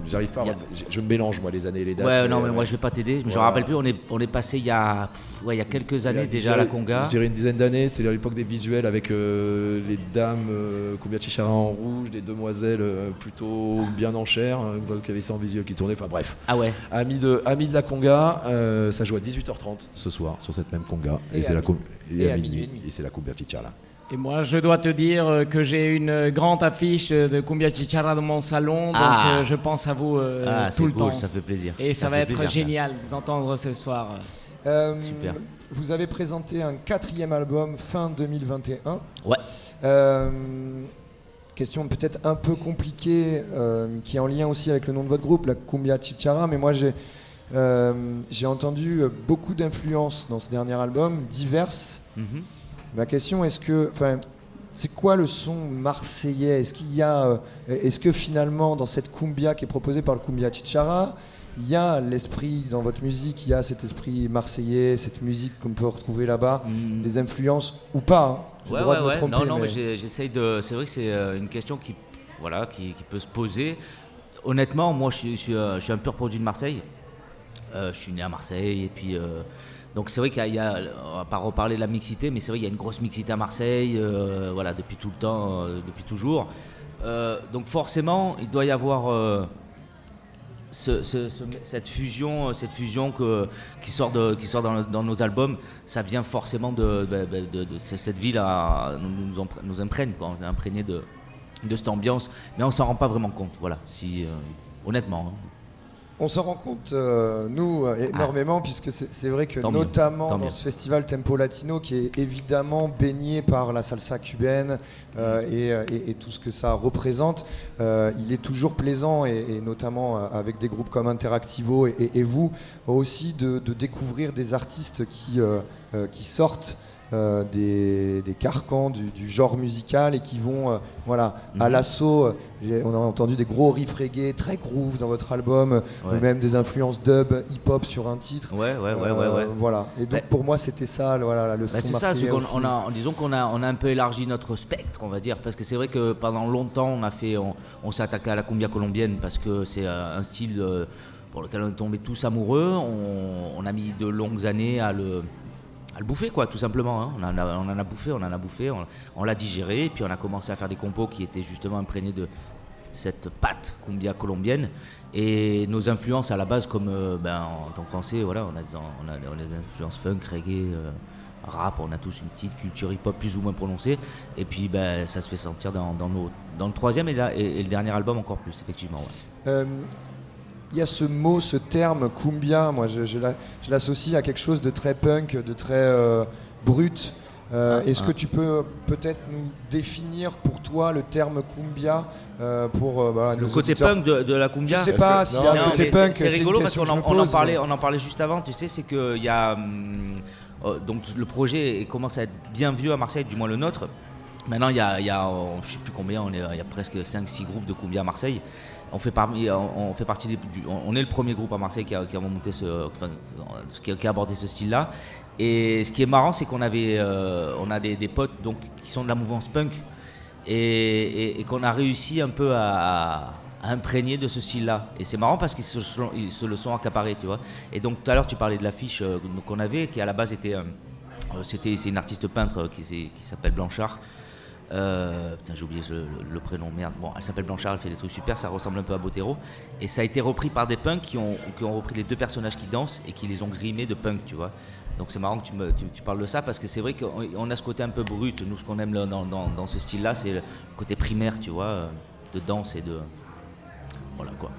j'arrive pas. à- Il y a- je, je me mélange moi les années et les dates. Ouais, non, mais euh, moi je vais pas t'aider. Je me Voilà. rappelle plus, on est, on est passé il y a, pff, ouais, il y a quelques années déjà à la Conga. Je dirais une dizaine d'années. C'est à l'époque des visuels avec euh, les dames euh, Cumbia Chichara en rouge, des demoiselles euh, plutôt bien en chair, euh, qui avaient ça en visuel qui tournait. Enfin bref. Ah ouais. Amis de, amis de la Conga, euh, ça joue à 18h30 ce soir sur cette même Conga. Et c'est la mi- et à minuit et demi. Et c'est la Cumbia Chichara. Et moi, je dois te dire euh, que j'ai une grande affiche euh, de Cumbia Chichara dans mon salon, donc Ah. euh, je pense à vous euh, Ah, tout c'est le cool, temps. ça fait plaisir. Et ça, Ça va être plaisir, ça. génial de vous entendre ce soir. Euh, Super. Vous avez présenté un quatrième album fin 2021. Ouais. Euh, question peut-être un peu compliquée, euh, qui est en lien aussi avec le nom de votre groupe, la Cumbia Chichara, mais moi j'ai euh, j'ai entendu euh, beaucoup d'influences dans ce dernier album, diverses. Mhm. Ma question, est-ce que, enfin, c'est quoi le son marseillais? Est-ce qu'il y a, euh, est-ce que finalement dans cette cumbia qui est proposée par le Cumbia Chichara, il y a l'esprit dans votre musique, il y a cet esprit marseillais, cette musique qu'on peut retrouver là-bas, Mm. des influences ou pas hein? Ouais, ouais, ouais. tromper, non, non, mais, mais- j'ai- j'essaye de. C'est vrai que c'est une question qui, voilà, qui, qui peut se poser. Honnêtement, moi, je suis, je suis un pur produit de Marseille. Euh, je suis né à Marseille et puis. euh, donc c'est vrai qu'il y a, on va pas reparler de la mixité, mais c'est vrai qu'il y a une grosse mixité à Marseille, euh, voilà, depuis tout le temps, depuis toujours. Donc forcément, il doit y avoir ce- ce- ce- cette fusion, cette fusion que, qui sort, qui sort dans, nos albums, ça vient forcément de, cette ville à, nous, nous, nous imprègne, quoi. on est imprégné de, cette ambiance, mais on s'en rend pas vraiment compte, voilà, si, honnêtement. hein. On s'en rend compte, euh, nous, euh, énormément, puisque c'est vrai que Tant notamment dans mieux. ce festival Tempo Latino, qui est évidemment baigné par la salsa cubaine euh, et, euh, et- et tout ce que ça représente, euh, il est toujours plaisant, et, et notamment avec des groupes comme Interactivo et, vous, aussi de, de découvrir des artistes qui, qui sortent. Euh, des, des carcans du, du genre musical et qui vont euh, voilà à Mhm. l'assaut euh, on a entendu des gros riffs reggae très groove dans votre album Ouais. même des influences dub hip-hop sur un titre Ouais, ouais, ouais, Euh, ouais, ouais. voilà et donc Bah, pour moi c'était ça le- voilà le Bah, son c'est ça, on a, disons qu'on a, on a un peu élargi notre spectre, on va dire, parce que c'est vrai que pendant longtemps, on a fait, on, on s'est attaqué à la cumbia colombienne parce que c'est un style pour lequel on est tombé tous amoureux. On, on a mis de longues années à le, à le bouffer, quoi, tout simplement. hein. On, en a, bouffé, on en a bouffé, on, l'a digéré, et puis on a commencé à faire des compos qui étaient justement imprégnés de cette pâte cumbia colombienne. Et nos influences à la base, comme euh, ben, en tant que français, voilà, on a, des- on a, des influences funk, reggae, euh, rap, on a tous une petite culture hip-hop plus ou moins prononcée. Et puis ben, ça se fait sentir dans, dans, le troisième et, la- et- le dernier album encore plus, effectivement. Euh, il y a ce mot, ce terme cumbia, moi je, je la- je l'associe à quelque chose de très punk, de très euh, brut. Euh, Ah, Est-ce ah. que tu peux peut-être nous définir pour toi le terme cumbia euh, pour Le côté auditeurs punk de, de la cumbia Je sais pas s'il y a un côté punk. c'est- rigolo parce qu'on en, on en parlait, mais- on en parlait juste avant. Tu sais, c'est que il y a, hum, euh, donc le projet commence à être bien vieux à Marseille, du moins le nôtre. Maintenant, il y a, il y a, je sais plus combien, on est, il y a presque 5-6 groupes de cumbia à Marseille. On fait, on, fait partie des- on est le premier groupe à Marseille qui a, qui a monté ce, qui a, abordé ce style-là. Et ce qui est marrant, c'est qu'on avait, euh, on a des, potes donc qui sont de la mouvance punk et, qu'on a réussi un peu à, imprégner de ce style-là. Et c'est marrant parce qu'ils se, le sont accaparés, tu vois. Et donc tout à l'heure, tu parlais de l'affiche euh, qu'on avait, qui à la base était, euh, c'était, c'est une artiste peintre qui s'appelle Blanchard. Euh, putain, j'ai oublié le, prénom, merde. Bon, elle s'appelle Blanchard, elle fait des trucs super, ça ressemble un peu à Botero. Et ça a été repris par des punks qui ont, repris les deux personnages qui dansent et qui les ont grimés de punk, tu vois. Donc c'est marrant que tu, parles de ça parce que c'est vrai qu'on on a ce côté un peu brut. Nous, ce qu'on aime dans ce style-là, c'est le côté primaire, tu vois, euh, de danse et de. Voilà quoi.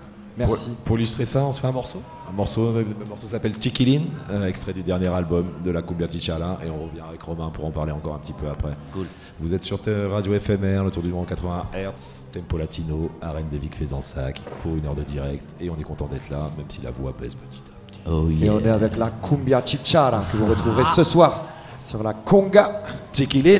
Pour, pour illustrer ça, on se fait un morceau. Un morceau, le morceau s'appelle Chiquilin, euh, extrait du dernier album de la Cumbia Tichala, et on revient avec Romain pour en parler encore un petit peu après. Cool. Vous êtes sur te- Radio éphémère, le tour du monde 80 Hz, Tempo Latino, Arène de Vic Faisansac, pour une heure de direct, et on est content d'être là, même si la voix baisse petit à petit. Oh Et on est avec la cumbia chichara que vous retrouverez ce soir sur la conga. Chiquilin.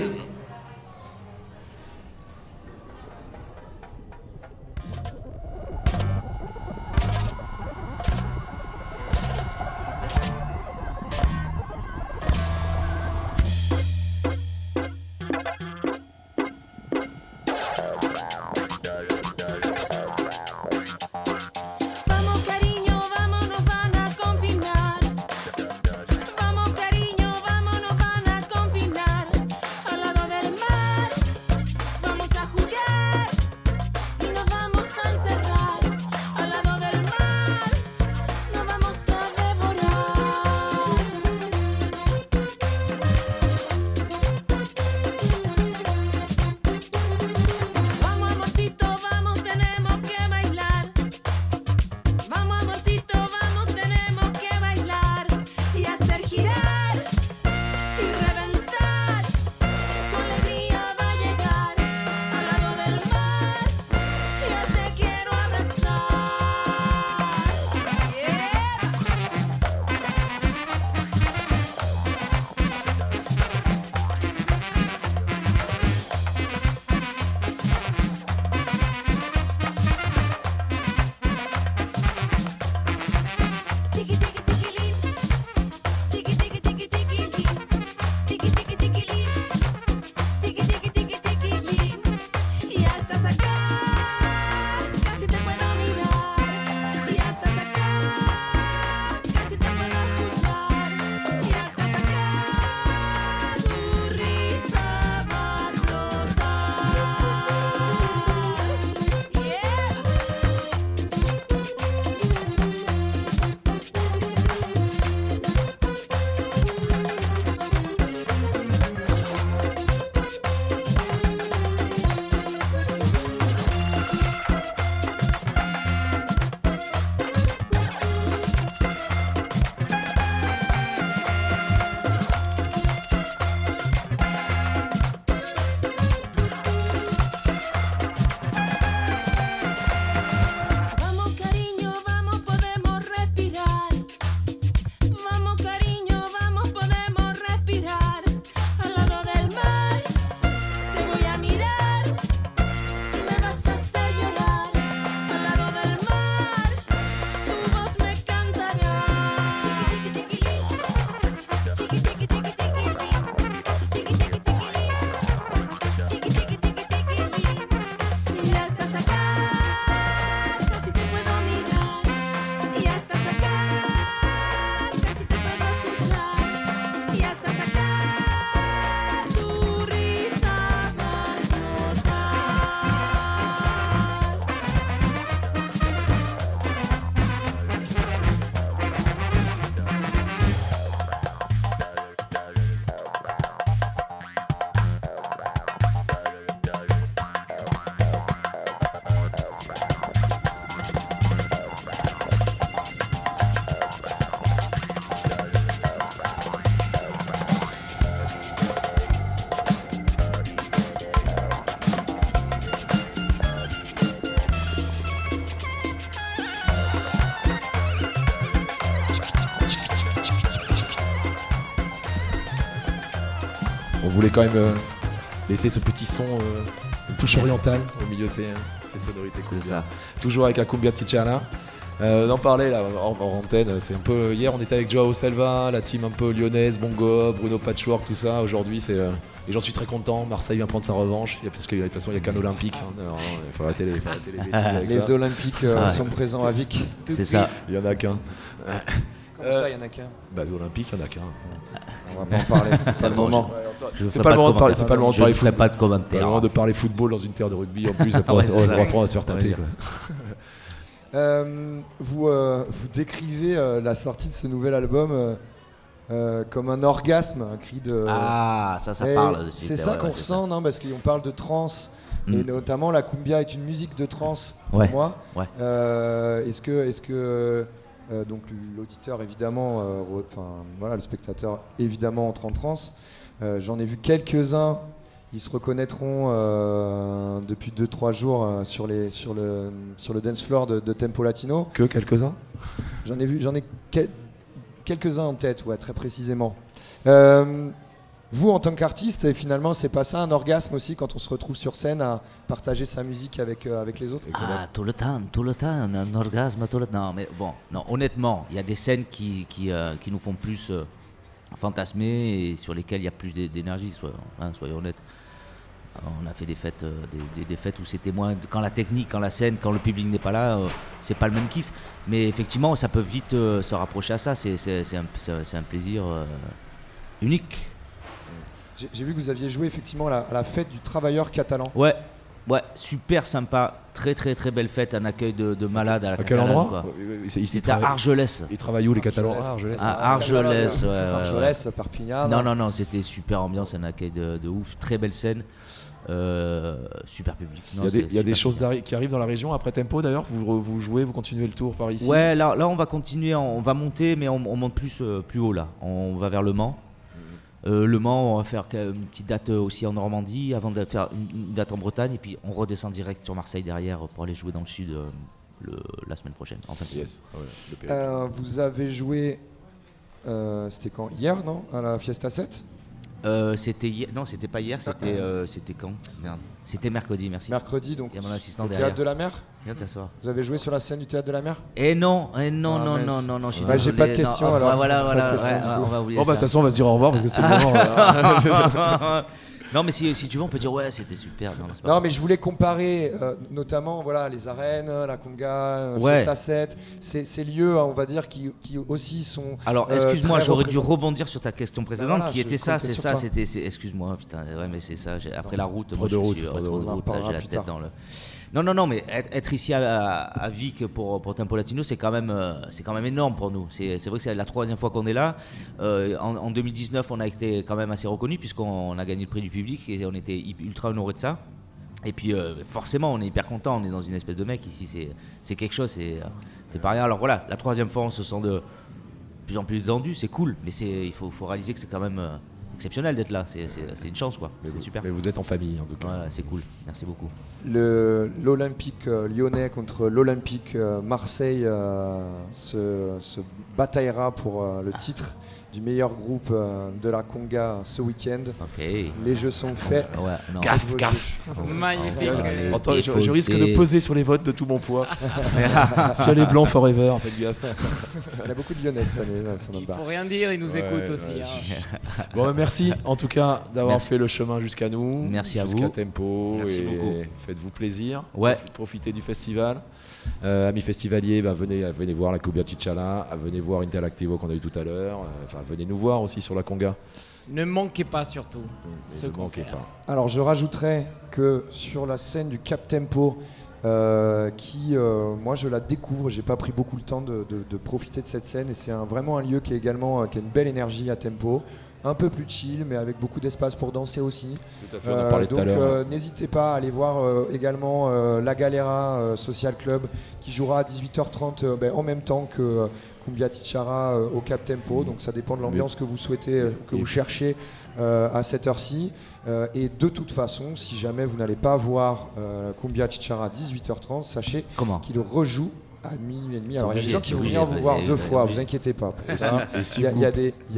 On voulait quand même euh, laisser ce petit son euh, une touche orientale au milieu de ces, ces sonorités cumbia. Toujours avec la cumbia tichana. Euh, D'en parler là en, en antenne, c'est un peu. Hier on était avec Joao Selva, la team un peu lyonnaise, Bongo, Bruno Patchwork, tout ça. Aujourd'hui c'est. euh, et j'en suis très content. Marseille vient prendre sa revanche. Il y a- Parce que de toute façon il n'y a qu'un olympique. hein. Alors, il faut arrêter les, il faut arrêter les bêtises avec Les ça. Olympiques euh, Ouais. sont présents à Vic. De suite. Il y en a qu'un. Comment ça, il y en a qu'un? Bah d'olympique il y en a qu'un. On va pas en parler, c'est pas le moment. C'est pas pas le moment de parler. C'est pas le moment de Je parler ne ferai football. pas de commentaires. Pas le moment de parler football dans une terre de rugby en plus. Après, Ouais, on va- on ça. va reprendre à se faire taper. Euh, vous, euh, vous décrivez euh, la sortie de ce nouvel album euh, euh, comme un orgasme, un cri de. Ah, ça, ça Et parle C'est ça ouais, qu'on ouais, ressent, non Parce qu'on parle de trance. Et Mm. notamment, la cumbia est une musique de trance pour Ouais, moi. ouais. Euh, est-ce que, est-ce que euh, donc l'auditeur évidemment, euh, enfin voilà, le spectateur évidemment entre en transe. Euh, J'en ai vu quelques-uns. Ils se reconnaîtront depuis 2-3 jours sur, les, sur, le, sur le dance floor de, de Tempo Latino. Que quelques-uns? J'en ai vu, j'en ai quel- quelques-uns en tête, ouais, très précisément. Vous, en tant qu'artiste, finalement, c'est pas ça un orgasme aussi quand on se retrouve sur scène à partager sa musique avec, euh, avec les autres? Ah, tout le temps, tout le temps, un, orgasme, tout le temps. Mais bon, non, honnêtement, il y a des scènes qui, qui, euh, qui nous font plus euh, fantasmer et sur lesquelles il y a plus d'é- d'énergie, hein, soyons honnêtes. On a fait des fêtes, des, des- fêtes où c'était moins. Quand la technique, quand la scène, quand le public n'est pas là, c'est pas le même kiff. Mais effectivement, ça peut vite se rapprocher à ça. C'est un, plaisir unique. J'ai vu que vous aviez joué effectivement à la, à la fête du travailleur catalan. Ouais, ouais, super sympa. Très, très, très belle fête. Un accueil de, de malade à la À quel catalane, endroit C'était à Argelès. Ils travaillent où les Catalans Ah, Argelès. À Argelès, ouais, ouais, ouais. Argelès, Perpignan. Non, non, non, c'était super ambiance, un accueil de, de ouf, très belle scène, euh, super public. Il y a des, y a choses qui arrivent dans la région après Tempo d'ailleurs? Vous, vous jouez, vous continuez le tour par ici? Ouais, là, là on va continuer, on va monter, mais on, on monte plus, euh, plus haut là. On va vers Le Mans. Euh, le Mans, on va faire une petite date euh, aussi en Normandie avant de faire une, date en Bretagne et puis on redescend direct sur Marseille derrière pour aller jouer dans le sud euh, le- la semaine prochaine. En fin Yes. Ouais. Euh, vous avez joué, euh, c'était quand? Hier, non? À la Fiesta 7 Euh, c'était hier, non, c'était pas hier, c'était euh, c'était quand? Merde. C'était mercredi, merci. Mercredi, donc. Il y a mon assistant Au derrière. Théâtre de la Mer? Viens t'asseoir. Vous avez joué sur la scène du Théâtre de la Mer? Et non, et non, Ah, non, mince. non, non, non, je suis Bah, j'ai désolé. pas de Non, questions, oh, alors. Voilà, Pas de voilà, questions, ouais, du ouais, coup. on va oublier Bon, bah, de toute façon, on va se dire au revoir parce que c'est le moment. non, mais si, si tu veux, on peut dire ouais, c'était super. Non, pas mais je voulais comparer euh, notamment voilà, les arènes, la conga, euh, Ouais. Fiesta 7, ces, ces lieux, hein, on va dire, qui, qui aussi sont. Alors, euh, excuse-moi, j'aurais dû rebondir sur ta question précédente, voilà, qui était ça, c'est ça, c'était, excuse-moi, putain, ouais, mais c'est ça. Après la route, Trop moi, de je route, j'ai la plus tête tard. dans le. Non, non, non, mais être, ici à, à Vic pour, pour Tempo Latino, c'est quand même, euh, quand même énorme pour nous. C'est, vrai que c'est la troisième fois qu'on est là. Euh, en, en 2019, on a été quand même assez reconnu puisqu'on on a gagné le prix du public et on était ultra honoré de ça. Et puis euh, forcément, on est hyper content. On est dans une espèce de mec ici. C'est, quelque chose. C'est, pas rien. Alors voilà, la troisième fois, on se sent de plus en plus détendu. C'est cool, mais il faut, faut réaliser que c'est quand même exceptionnel d'être là. C'est, c'est, c'est une chance, quoi. C'est super. Mais vous êtes en famille en tout cas. Ouais, c'est cool. Merci beaucoup. Le- L'Olympique euh, lyonnais contre l'Olympique euh, Marseille euh, se, se bataillera pour euh, le titre du meilleur groupe euh, de la conga ce week-end. Les jeux sont faits. Ouais, non. Gaffe, gaffe. Magnifique. Attends, il je, risque de peser sur les votes de tout mon poids. Ciel est blanc forever, faites gaffe. Il y a beaucoup de lyonnais cette année là, sur notre Il faut rien dire, il nous Ouais, écoute ouais, aussi. hein. Bon, bah, merci en tout cas d'avoir fait le chemin jusqu'à nous. Merci à jusqu'à vous. Tempo. Merci et beaucoup. Faites-vous plaisir. Ouais. Profi- Profitez du festival. Euh, amis festivaliers, bah, venez, venez voir la Cumbia Chichala, venez voir Interactivo qu'on a eu tout à l'heure. Euh, Enfin, venez nous voir aussi sur la conga. Ne manquez pas surtout Et ce concert. pas. Alors je rajouterais que sur la scène du Cap Tempo, euh, qui euh, moi je la découvre, j'ai pas pris beaucoup le temps de, de- de profiter de cette scène et c'est vraiment un lieu qui est également euh, qui a une belle énergie à tempo, un peu plus chill mais avec beaucoup d'espace pour danser aussi. Tout à fait, on en donc euh, n'hésitez pas à aller voir euh, également euh, la Galera euh, Social Club qui jouera à 18h30 euh, ben, en même temps que Cumbia Tichara euh, au Cap Tempo. Donc ça dépend de l'ambiance que vous souhaitez, euh, que vous cherchez euh, à cette heure-ci. Et de toute façon, si jamais vous n'allez pas voir Cumbia Chichara à 18h30, sachez qu'il rejoue à minuit et demi. Alors il y a des gens qui vont venir vous voir deux fois, vous inquiétez pas. il, y a,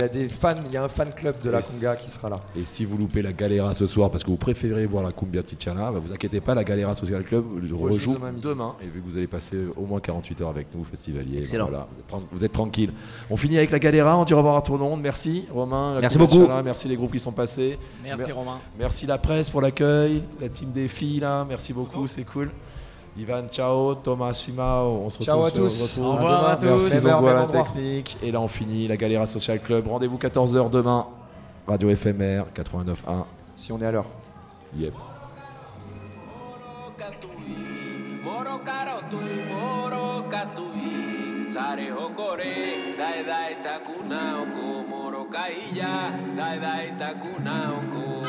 des, fans, il y un fan club de la conga qui sera là. Et si vous loupez la Galera ce soir parce que vous préférez voir la Cumbia Tichana, bah vous inquiétez pas, la Galera Social Club Rejoue demain. Et vu que vous allez passer au moins 48 heures avec nous, festivaliers, Excellent. voilà, vous, êtes, tranquille. On finit avec la Galera, on dit au revoir à tout le monde. Merci Romain, Merci beaucoup. Merci les groupes qui sont passés. Merci Mer- Romain. Merci la presse pour l'accueil, la team des filles là, merci beaucoup, c'est cool. Ivan, ciao, Thomas, Simao, on se retrouve Ciao à sur- tous. on se retrouve Au revoir demain. à tous. Merci Même heure, à la endroit. technique. Et là on finit la Galera Social Club. Rendez-vous 14h demain, Radio FMR 89.1. Si on est à l'heure. Yep. Moro caro tu, moro catui, sare hokore, dai dai takunao ko, moro kaija, dai dai takunao ko.